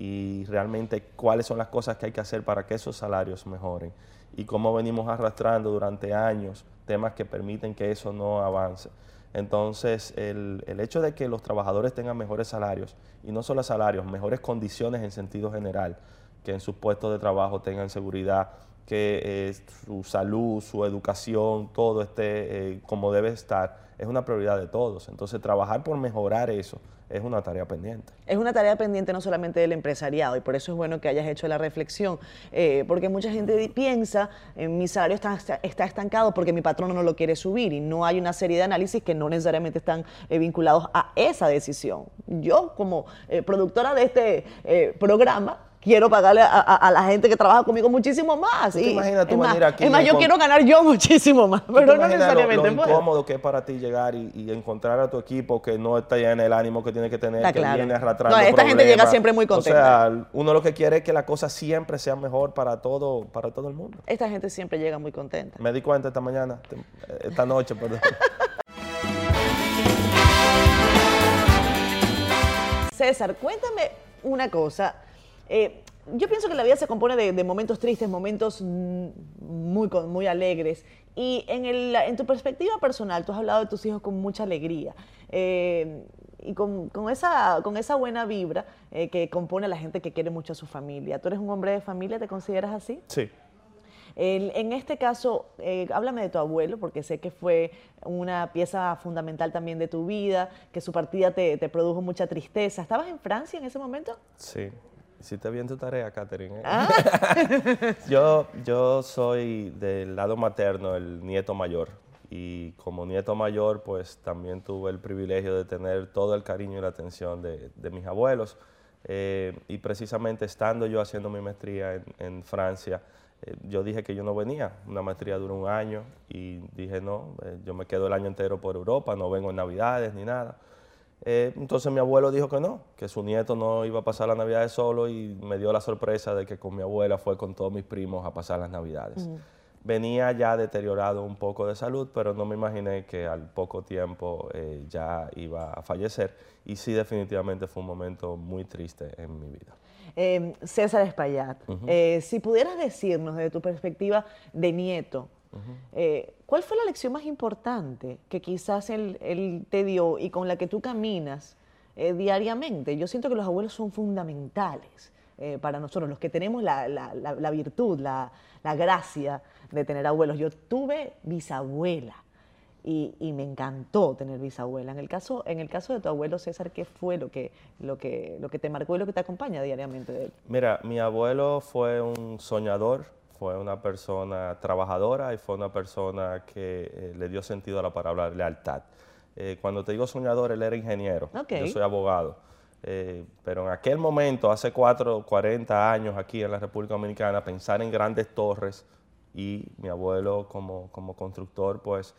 y realmente cuáles son las cosas que hay que hacer para que esos salarios mejoren y cómo venimos arrastrando durante años temas que permiten que eso no avance. Entonces, el, el, hecho de que los trabajadores tengan mejores salarios, y no solo salarios, mejores condiciones en sentido general, que en sus puestos de trabajo tengan seguridad, que eh, su salud, su educación, todo esté eh, como debe estar, es una prioridad de todos. Entonces, trabajar por mejorar eso es una tarea pendiente. Es una tarea pendiente no solamente del empresariado y por eso es bueno que hayas hecho la reflexión, eh, porque mucha gente piensa, mi salario está, está, estancado porque mi patrono no lo quiere subir y no hay una serie de análisis que no necesariamente están vinculados a esa decisión. Yo como productora de este programa, quiero pagarle a, la gente que trabaja conmigo muchísimo más. Imagínate es venir aquí. Es más, yo quiero ganar yo muchísimo más, pero no necesariamente. Lo, lo incómodo que es para ti llegar y, encontrar a tu equipo que no está ya en el ánimo que tiene que tener, que viene arrastrando No, esta gente llega siempre muy contenta. O sea, uno lo que quiere es que la cosa siempre sea mejor para todo, para todo el mundo. Esta gente siempre llega muy contenta. Me di cuenta esta mañana, esta noche, perdón. César, cuéntame una cosa. Eh, yo pienso que la vida se compone de, momentos tristes, momentos muy, muy alegres. Y en, el, en, tu perspectiva personal, tú has hablado de tus hijos con mucha alegría. Eh, y con, con, esa, con esa buena vibra eh, que compone a la gente que quiere mucho a su familia. ¿Tú eres un hombre de familia? ¿Te consideras así? Sí. en este caso, háblame de tu abuelo, porque sé que fue una pieza fundamental también de tu vida, que su partida te, te produjo mucha tristeza. ¿Estabas en Francia en ese momento? Sí, Hiciste bien tu tarea, Catherine. ¿eh? Ah. yo, yo soy del lado materno, el nieto mayor. Y como nieto mayor, pues también tuve el privilegio de tener todo el cariño y la atención de, mis abuelos. Eh, y precisamente estando yo haciendo mi maestría en, Francia, eh, yo dije que yo no venía. Una maestría dura un año y dije, no, yo me quedo el año entero por Europa, no vengo en Navidades ni nada. Eh, entonces mi abuelo dijo que no, que su nieto no iba a pasar las navidades solo y me dio la sorpresa de que con mi abuela fue con todos mis primos a pasar las navidades. Venía ya deteriorado un poco de salud, pero no me imaginé que al poco tiempo eh, ya iba a fallecer y sí definitivamente fue un momento muy triste en mi vida. Em, César Espaillat, eh, si pudieras decirnos desde tu perspectiva de nieto, eh, ¿Cuál fue la lección más importante que quizás él, te dio y con la que tú caminas eh, diariamente? Yo siento que los abuelos son fundamentales eh, para nosotros, los que tenemos la, virtud, la, gracia de tener abuelos. Yo tuve bisabuela. Y, me encantó tener bisabuela. En el caso, en el caso de tu abuelo César, ¿qué fue lo que, lo, que, lo que te marcó y lo que te acompaña diariamente de él? Mira, mi abuelo fue un soñador, fue una persona trabajadora y fue una persona que eh, le dio sentido a la palabra lealtad. Eh, cuando te digo soñador, él era ingeniero, yo soy abogado. Eh, pero en aquel momento, hace cuatro, 40 años aquí en la República Dominicana, pensar en grandes torres y mi abuelo como, como constructor, pues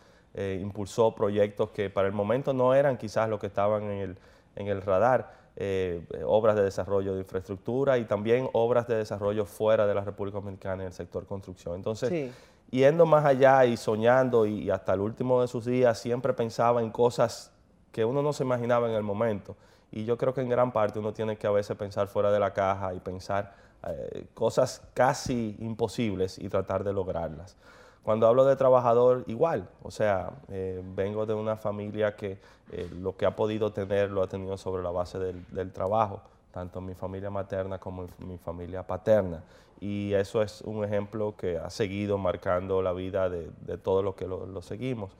impulsó proyectos que para el momento no eran quizás lo que estaban en el, en el radar, eh, obras de desarrollo de infraestructura y también obras de desarrollo fuera de la República Dominicana en el sector construcción. Entonces, yendo más allá y soñando y, hasta el último de sus días, siempre pensaba en cosas que uno no se imaginaba en el momento. Y yo creo que en gran parte uno tiene que a veces pensar fuera de la caja y pensar eh, cosas casi imposibles y tratar de lograrlas. Cuando hablo de trabajador, igual, o sea, eh, vengo de una familia que eh, lo que ha podido tener lo ha tenido sobre la base del, trabajo, tanto mi familia materna como mi, familia paterna. Y eso es un ejemplo que ha seguido marcando la vida de, de todos los que lo, seguimos.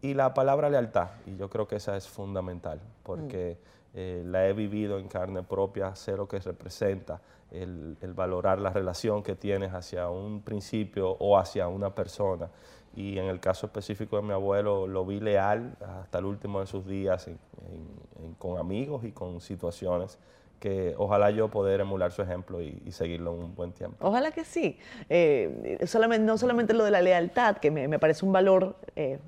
Y la palabra lealtad, y yo creo que esa es fundamental, porque mm. eh, la he vivido en carne propia, sé lo que representa el, valorar la relación que tienes hacia un principio o hacia una persona. Y en el caso específico de mi abuelo, lo vi leal hasta el último de sus días con amigos y con situaciones que ojalá yo poder emular su ejemplo y, seguirlo un buen tiempo. Ojalá que sí. Eh, solamente, no solamente lo de la lealtad, que me, parece un valor eh,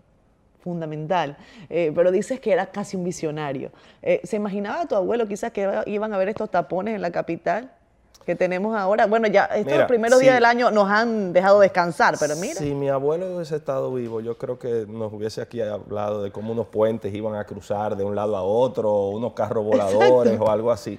fundamental, eh, pero dices que era casi un visionario. Eh, ¿Se imaginaba tu abuelo quizás que iban a ver estos tapones en la capital? Que tenemos ahora. Bueno, ya estos primeros días del año nos han dejado descansar, pero mira. Si mi abuelo hubiese estado vivo, yo creo que nos hubiese aquí hablado de cómo unos puentes iban a cruzar de un lado a otro, unos carros voladores o algo así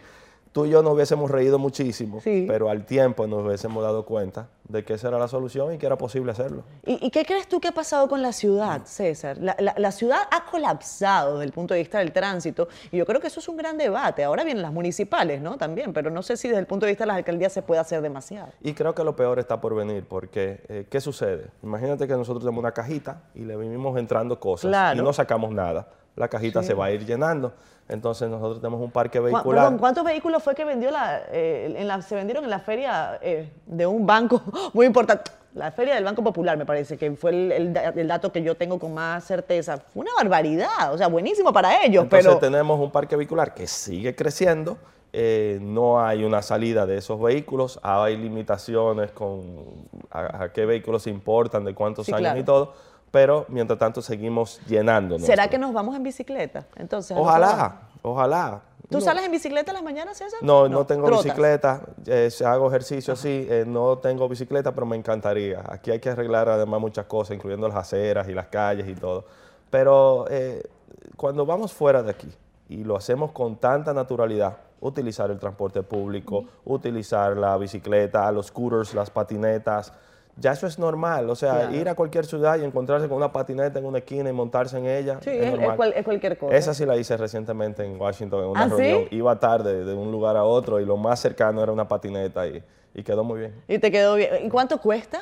tú y yo nos hubiésemos reído muchísimo, pero al tiempo nos hubiésemos dado cuenta de que esa era la solución y que era posible hacerlo. ¿Y, qué crees tú que ha pasado con la ciudad, César? La, ciudad ha colapsado desde el punto de vista del tránsito y yo creo que eso es un gran debate. Ahora vienen las municipales, ¿no? También, pero no sé si desde el punto de vista de las alcaldías se puede hacer demasiado. Y creo que lo peor está por venir, porque eh, ¿qué sucede? Imagínate que nosotros tenemos una cajita y le vivimos entrando cosas y no sacamos nada la cajita se va a ir llenando. Entonces nosotros tenemos un parque vehicular. ¿Cuántos vehículos fue que vendió la, eh, en la, se vendieron en la feria eh, de un banco muy importante? La feria del Banco Popular, me parece, que fue el, dato que yo tengo con más certeza. Fue una barbaridad, o sea, buenísimo para ellos. Entonces tenemos un parque vehicular que sigue creciendo, eh, no hay una salida de esos vehículos, hay limitaciones con a, qué vehículos se importan, de cuántos años y todo pero mientras tanto seguimos llenándonos. ¿Será que nos vamos en bicicleta? Entonces, ojalá, ojalá. ¿Tú sales en bicicleta las mañanas, César? No, no, tengo bicicleta, eh, hago ejercicio, sí, eh, no tengo bicicleta, pero me encantaría. Aquí hay que arreglar además muchas cosas, incluyendo las aceras y las calles y todo. Pero eh, cuando vamos fuera de aquí y lo hacemos con tanta naturalidad, utilizar el transporte público, utilizar la bicicleta, los scooters, las patinetas, ya eso es normal. O sea, ir a cualquier ciudad y encontrarse con una patineta en una esquina y montarse en ella. Sí, es, cualquier cosa. Esa sí la hice recientemente en Washington, en una ¿Ah, reunión. Iba tarde de un lugar a otro y lo más cercano era una patineta y, y quedó muy bien. ¿Y te quedó bien? ¿Y cuánto cuesta?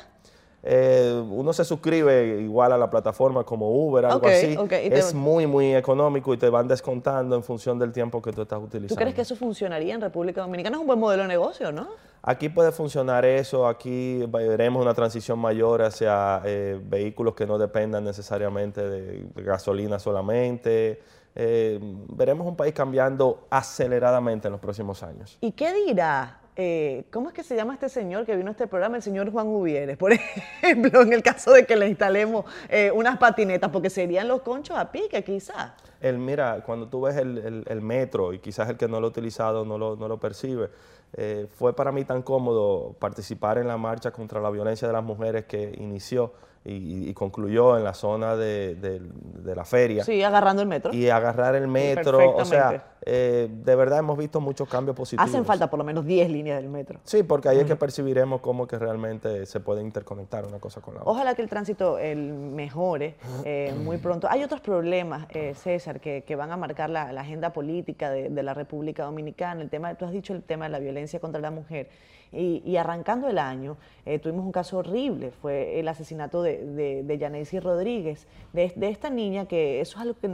Eh, uno se suscribe igual a la plataforma como Uber, algo así. Es muy, muy económico y te van descontando en función del tiempo que tú estás utilizando. ¿Tú crees que eso funcionaría en República Dominicana? Es un buen modelo de negocio, ¿no? Aquí puede funcionar eso, aquí veremos una transición mayor hacia eh, vehículos que no dependan necesariamente de gasolina solamente. Eh, veremos un país cambiando aceleradamente en los próximos años. ¿Y qué dirá eh, ¿cómo es que se llama este señor que vino a este programa? El señor Juan Uvieres, por ejemplo, en el caso de que le instalemos eh, unas patinetas, porque serían los conchos a pique quizás. El, mira, cuando tú ves el, metro y quizás el que no lo ha utilizado no lo, no lo percibe, eh, fue para mí tan cómodo participar en la marcha contra la violencia de las mujeres que inició y, concluyó en la zona de, la feria. Sí, agarrando el metro. Y agarrar el metro. o sea, eh, de verdad hemos visto muchos cambios positivos. Hacen falta por lo menos 10 líneas del metro. Sí, porque ahí es que percibiremos cómo que realmente se puede interconectar una cosa con la otra. Ojalá que el tránsito el mejore eh, muy pronto. Hay otros problemas, eh, César, que, van a marcar la, agenda política de, de, la República Dominicana. El tema, tú has dicho el tema de la violencia contra la mujer. Y, arrancando el año, eh, tuvimos un caso horrible, fue el asesinato de, de, Rodríguez, de, esta niña que eso es algo que,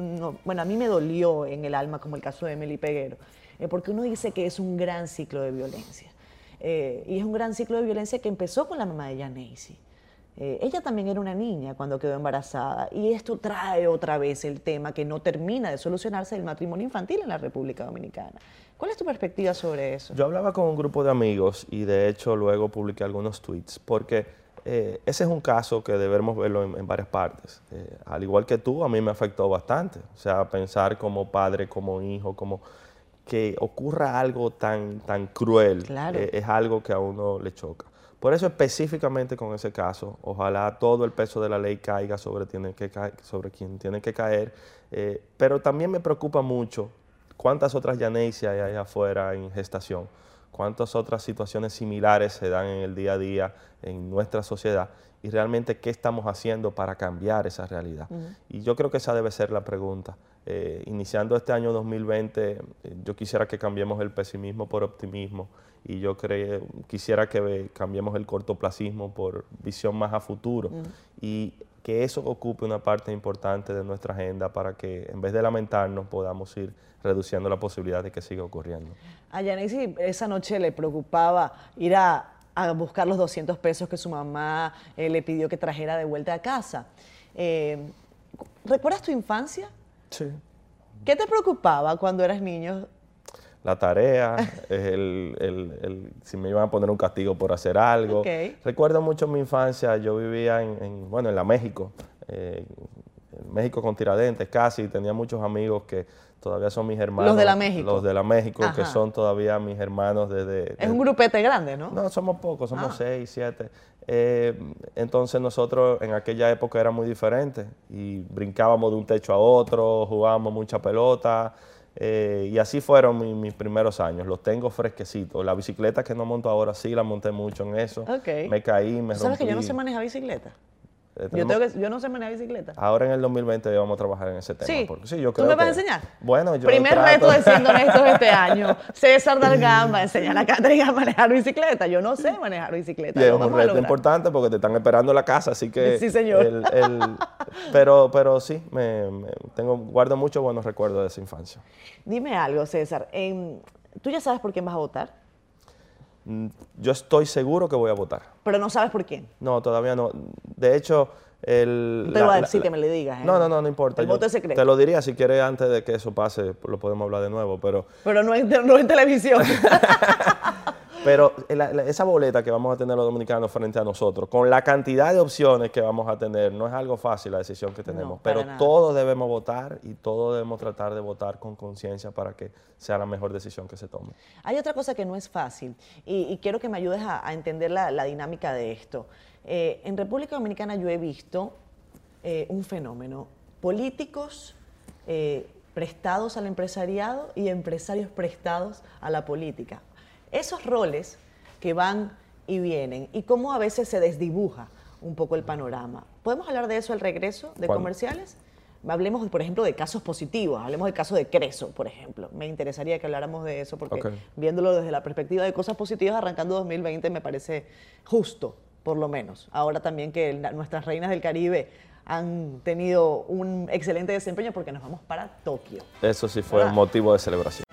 bueno, a mí me dolió en el alma, como el caso de Emily Peguero, eh, porque uno dice que es un gran ciclo de violencia. Eh, y es un gran ciclo de violencia que empezó con la mamá de Janacy. ella también era una niña cuando quedó embarazada y esto trae otra vez el tema que no termina de solucionarse del matrimonio infantil en la República Dominicana. ¿Cuál es tu perspectiva sobre eso? Yo hablaba con un grupo de amigos y de hecho luego publiqué algunos tweets porque eh, ese es un caso que debemos verlo en, varias partes. Eh, al igual que tú, a mí me afectó bastante. O sea, pensar como padre, como hijo, como que ocurra algo tan, tan cruel eh, es algo que a uno le choca. Por eso específicamente con ese caso, ojalá todo el peso de la ley caiga sobre, tiene que sobre quien tiene que caer, pero también me preocupa mucho ¿Cuántas otras Yaneisia hay allá afuera en gestación? ¿Cuántas otras situaciones similares se dan en el día a día en nuestra sociedad? Y realmente, ¿qué estamos haciendo para cambiar esa realidad? Y yo creo que esa debe ser la pregunta. Eh, iniciando este año 2020, eh, yo quisiera que cambiemos el pesimismo por optimismo y yo creo, quisiera que cambiemos el cortoplacismo por visión más a futuro y que eso ocupe una parte importante de nuestra agenda para que en vez de lamentarnos podamos ir reduciendo la posibilidad de que siga ocurriendo. A Yanesi esa noche le preocupaba ir a, buscar los 200 pesos que su mamá eh, le pidió que trajera de vuelta a casa. ¿Recuerdas tu infancia? Sí. ¿Qué te preocupaba cuando eras niño? La tarea, el, si me iban a poner un castigo por hacer algo. Recuerdo mucho mi infancia, yo vivía en, bueno, en la México, eh, México con Tiradentes, casi. Tenía muchos amigos que todavía son mis hermanos. Los de la México. Los de la México, que son todavía mis hermanos desde... Es un grupete grande, ¿no? No, somos pocos, somos Ah. seis, siete. Eh, entonces nosotros en aquella época era muy diferente y brincábamos de un techo a otro, jugábamos mucha pelota eh, y así fueron mi- mis primeros años. Los tengo fresquecitos. La bicicleta que no monto ahora sí la monté mucho en eso. Me caí, me ¿Tú rompí. ¿Sabes que yo no sé manejar bicicleta? Eh, Yo, tenemos- tengo que, yo no sé manejar bicicleta. Ahora en el 2020 vamos a trabajar en ese tema. Sí. porque- sí, yo ¿Tú me vas a enseñar? Bueno, yo Primer trato. reto de siendo honestos este año. César Dargán va a enseñar a Catherine a manejar bicicleta. Yo no sé manejar bicicleta. Y es un reto importante porque te están esperando en la casa, así que... Sí, señor. el- el- pero, pero sí, me, me- tengo, guardo muchos buenos recuerdos de esa infancia. Dime algo, César. Em, ¿Tú ya sabes por quién vas a votar? Mm, Yo estoy seguro que voy a votar. Pero no sabes por quién. No, todavía no. De hecho, el... No te voy a decir que me le digas, ¿eh? No, no, no, no importa. El Yo voto es secreto. Te lo diría si quieres antes de que eso pase, lo podemos hablar de nuevo, pero... Pero no en, no en televisión. Pero la- la- esa boleta que vamos a tener los dominicanos frente a nosotros, con la cantidad de opciones que vamos a tener, no es algo fácil la decisión que tenemos, pero nada. todos debemos votar y todos debemos tratar de votar con conciencia para que sea la mejor decisión que se tome. Hay otra cosa que no es fácil y, y quiero que me ayudes a, a entender la, la dinámica de esto. Eh, en República Dominicana yo he visto eh, un fenómeno. Políticos eh, prestados al empresariado y empresarios prestados a la política. Esos roles que van y vienen y cómo a veces se desdibuja un poco el panorama. ¿Podemos hablar de eso al regreso de ¿Cuándo? comerciales? Hablemos, por ejemplo, de casos positivos. Hablemos del caso de Creso, por ejemplo. Me interesaría que habláramos de eso porque viéndolo desde la perspectiva de cosas positivas, arrancando 2020 me parece justo, por lo menos. Ahora también que nuestras reinas del Caribe han tenido un excelente desempeño porque nos vamos para Tokio. Eso sí fue ¿Verdad? un motivo de celebración.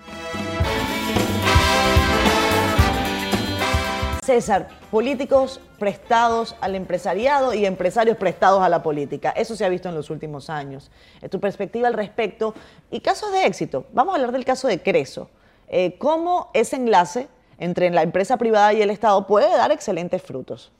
César, políticos prestados al empresariado y empresarios prestados a la política. Eso se ha visto en los últimos años. Tu perspectiva al respecto y casos de éxito. Vamos a hablar del caso de Creso. Eh, ¿Cómo ese enlace entre la empresa privada y el Estado puede dar excelentes frutos?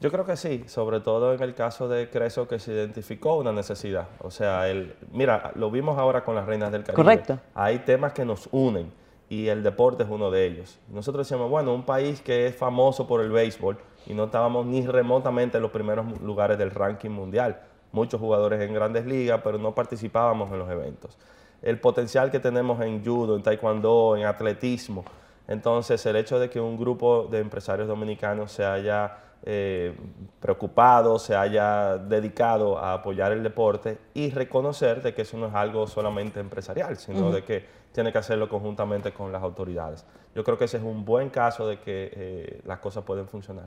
Yo creo que sí, sobre todo en el caso de Creso que se identificó una necesidad. O sea, el, mira, lo vimos ahora con las Reinas del Caribe. Correcto. Hay temas que nos unen y el deporte es uno de ellos. Nosotros decíamos, bueno, un país que es famoso por el béisbol y no estábamos ni remotamente en los primeros lugares del ranking mundial. Muchos jugadores en grandes ligas, pero no participábamos en los eventos. El potencial que tenemos en judo, en taekwondo, en atletismo. Entonces, el hecho de que un grupo de empresarios dominicanos se haya eh, preocupado, se haya dedicado a apoyar el deporte y reconocer de que eso no es algo solamente empresarial, sino de que tiene que hacerlo conjuntamente con las autoridades. Yo creo que ese es un buen caso de que eh, las cosas pueden funcionar.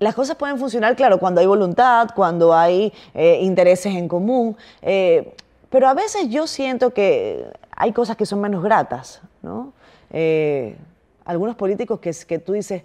Las cosas pueden funcionar, claro, cuando hay voluntad, cuando hay eh, intereses en común, eh, pero a veces yo siento que hay cosas que son menos gratas, ¿no? Eh, algunos políticos que, que tú dices,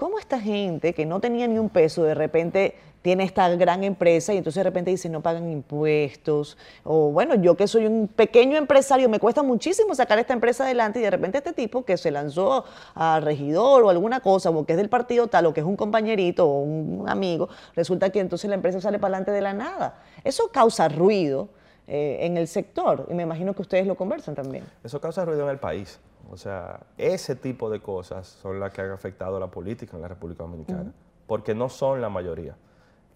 ¿cómo esta gente que no tenía ni un peso de repente tiene esta gran empresa y entonces de repente dice no pagan impuestos? O bueno, yo que soy un pequeño empresario, me cuesta muchísimo sacar esta empresa adelante y de repente este tipo que se lanzó a regidor o alguna cosa, o que es del partido tal, o que es un compañerito o un amigo, resulta que entonces la empresa sale para adelante de la nada. Eso causa ruido eh, en el sector y me imagino que ustedes lo conversan también. Eso causa ruido en el país. O sea, ese tipo de cosas son las que han afectado a la política en la República Dominicana, porque no son la mayoría.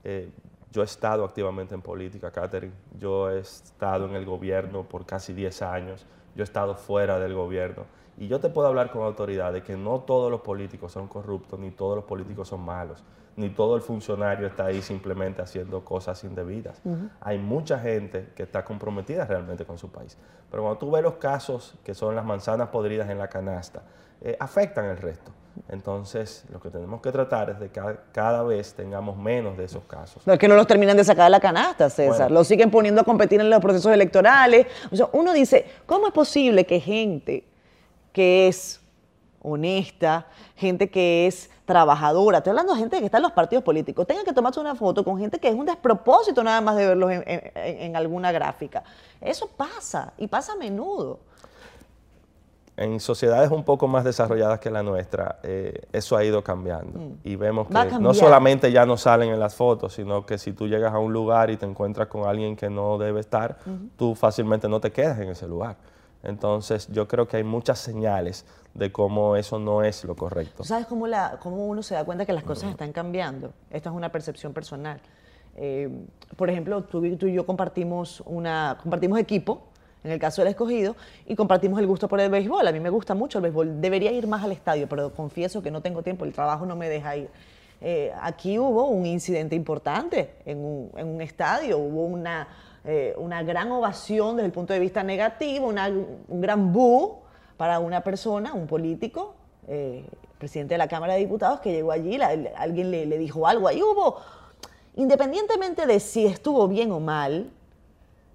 Eh, yo he estado activamente en política, Catherine. Yo he estado en el gobierno por casi 10 años. Yo he estado fuera del gobierno. Y yo te puedo hablar con autoridad de que no todos los políticos son corruptos, ni todos los políticos son malos, ni todo el funcionario está ahí simplemente haciendo cosas indebidas. Hay mucha gente que está comprometida realmente con su país. Pero cuando tú ves los casos que son las manzanas podridas en la canasta, eh, afectan el resto. Entonces, lo que tenemos que tratar es de que cada, cada vez tengamos menos de esos casos. No es que no los terminan de sacar de la canasta, César. Bueno. Los siguen poniendo a competir en los procesos electorales. O sea, uno dice, ¿cómo es posible que gente que es honesta, gente que es trabajadora, estoy hablando de gente que está en los partidos políticos, tenga que tomarse una foto con gente que es un despropósito nada más de verlos en, en- en alguna gráfica? Eso pasa y pasa a menudo. en sociedades un poco más desarrolladas que la nuestra, eh, eso ha ido cambiando. Mm. Y vemos que no solamente ya no salen en las fotos, sino que si tú llegas a un lugar y te encuentras con alguien que no debe estar, tú fácilmente no te quedas en ese lugar. Entonces yo creo que hay muchas señales de cómo eso no es lo correcto. ¿Tú sabes cómo, cómo uno se da cuenta que las cosas están cambiando? Esta es una percepción personal. Eh, por ejemplo, tú, y- yo compartimos, una, compartimos equipo, en el caso del escogido, y compartimos el gusto por el béisbol. A mí me gusta mucho el béisbol. Debería ir más al estadio, pero confieso que no tengo tiempo, el trabajo no me deja ir. Eh, aquí hubo un incidente importante en un, en un estadio, hubo una, eh, una gran ovación desde el punto de vista negativo, una- un gran boo para una persona, un político, eh, presidente de la Cámara de Diputados, que llegó allí, alguien le dijo algo, ahí hubo, independientemente de si estuvo bien o mal,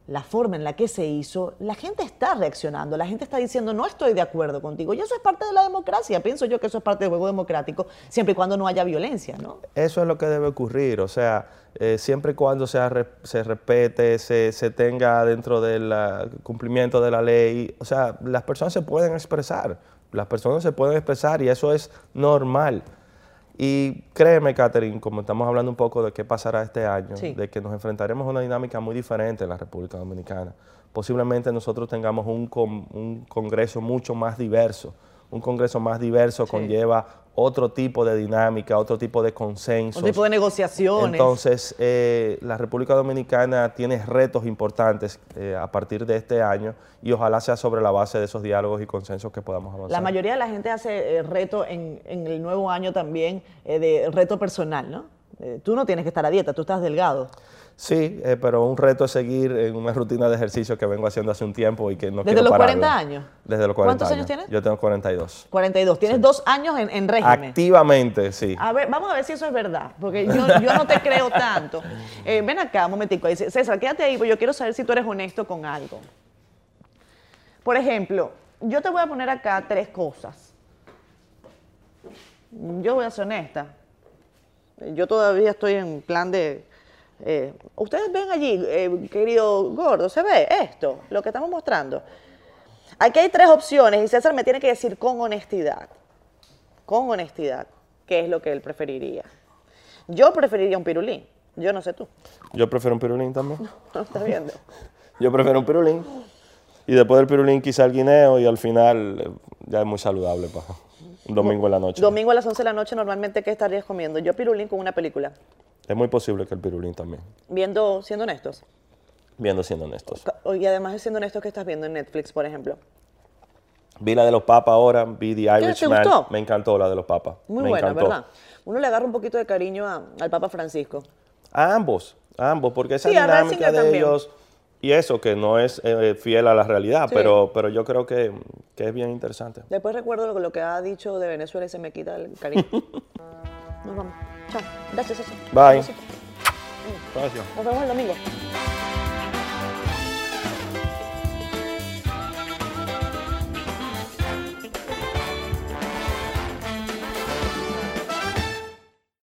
la forma en la que se hizo, la gente está reaccionando, la gente está diciendo, no estoy de acuerdo contigo, y eso es parte de la democracia, pienso yo que eso es parte del juego democrático, siempre y cuando no haya violencia, ¿no? Eso es lo que debe ocurrir, o sea, eh, siempre y cuando se respete, se, se tenga dentro del cumplimiento de la ley, o sea, las personas se pueden expresar, las personas se pueden expresar y eso es normal. Y créeme, Catherine, como estamos hablando un poco de qué pasará este año, Sí. de que nos enfrentaremos a una dinámica muy diferente en la República Dominicana. Posiblemente nosotros tengamos un, con- un Congreso mucho más diverso. Un Congreso más diverso Sí. conlleva otro tipo de dinámica, otro tipo de consenso. Un tipo de negociaciones. Entonces, eh, la República Dominicana tiene retos importantes eh, a partir de este año y ojalá sea sobre la base de esos diálogos y consensos que podamos avanzar. La mayoría de la gente hace eh, reto en, en el nuevo año también, eh, de reto personal, ¿no? Tú no tienes que estar a dieta, tú estás delgado. Sí, eh, pero un reto es seguir en una rutina de ejercicio que vengo haciendo hace un tiempo y que no ¿Desde quiero los pararla. 40 años? Desde los 40 ¿Cuántos años tienes? Yo tengo 42. 42. Tienes dos años en, en régimen. Activamente, sí. A ver, vamos a ver si eso es verdad, porque yo, yo no te creo tanto. Eh, ven acá, un momentico. César, quédate ahí, porque yo quiero saber si tú eres honesto con algo. Por ejemplo, yo te voy a poner acá tres cosas. Yo voy a ser honesta. Yo todavía estoy en plan de... eh, Ustedes ven allí, eh, querido gordo, ¿se ve esto? Lo que estamos mostrando. Aquí hay tres opciones y César me tiene que decir con honestidad con honestidad qué es lo que él preferiría. Yo preferiría un pirulín. Yo no sé tú. Yo prefiero un pirulín también. ¿No estás viendo? Yo prefiero un pirulín. Y después del pirulín quizá el guineo y al final eh, ya es muy saludable un domingo en la noche. Domingo a las 11 de la noche, normalmente, ¿qué estarías comiendo? Yo pirulín con una película. Es muy posible que el pirulín también. Viendo, siendo honestos. Viendo siendo honestos. Y además, de siendo honestos, ¿qué estás viendo en Netflix, por ejemplo? Vi la de los papas ahora, vi The te Irishman. gustó? Me encantó la de los papas. Muy me buena, encantó. ¿verdad? Uno le agarra un poquito de cariño a- al Papa Francisco. A ambos, a ambos, porque esa Sí, dinámica de también. ellos y eso que no es eh, fiel a la realidad, Sí. pero, pero yo creo que, que es bien interesante. Después recuerdo lo, lo que ha dicho de Venezuela y se me quita el cariño. Nos vamos. Chao. Gracias, César. Bye. Gracias. Nos vemos el domingo.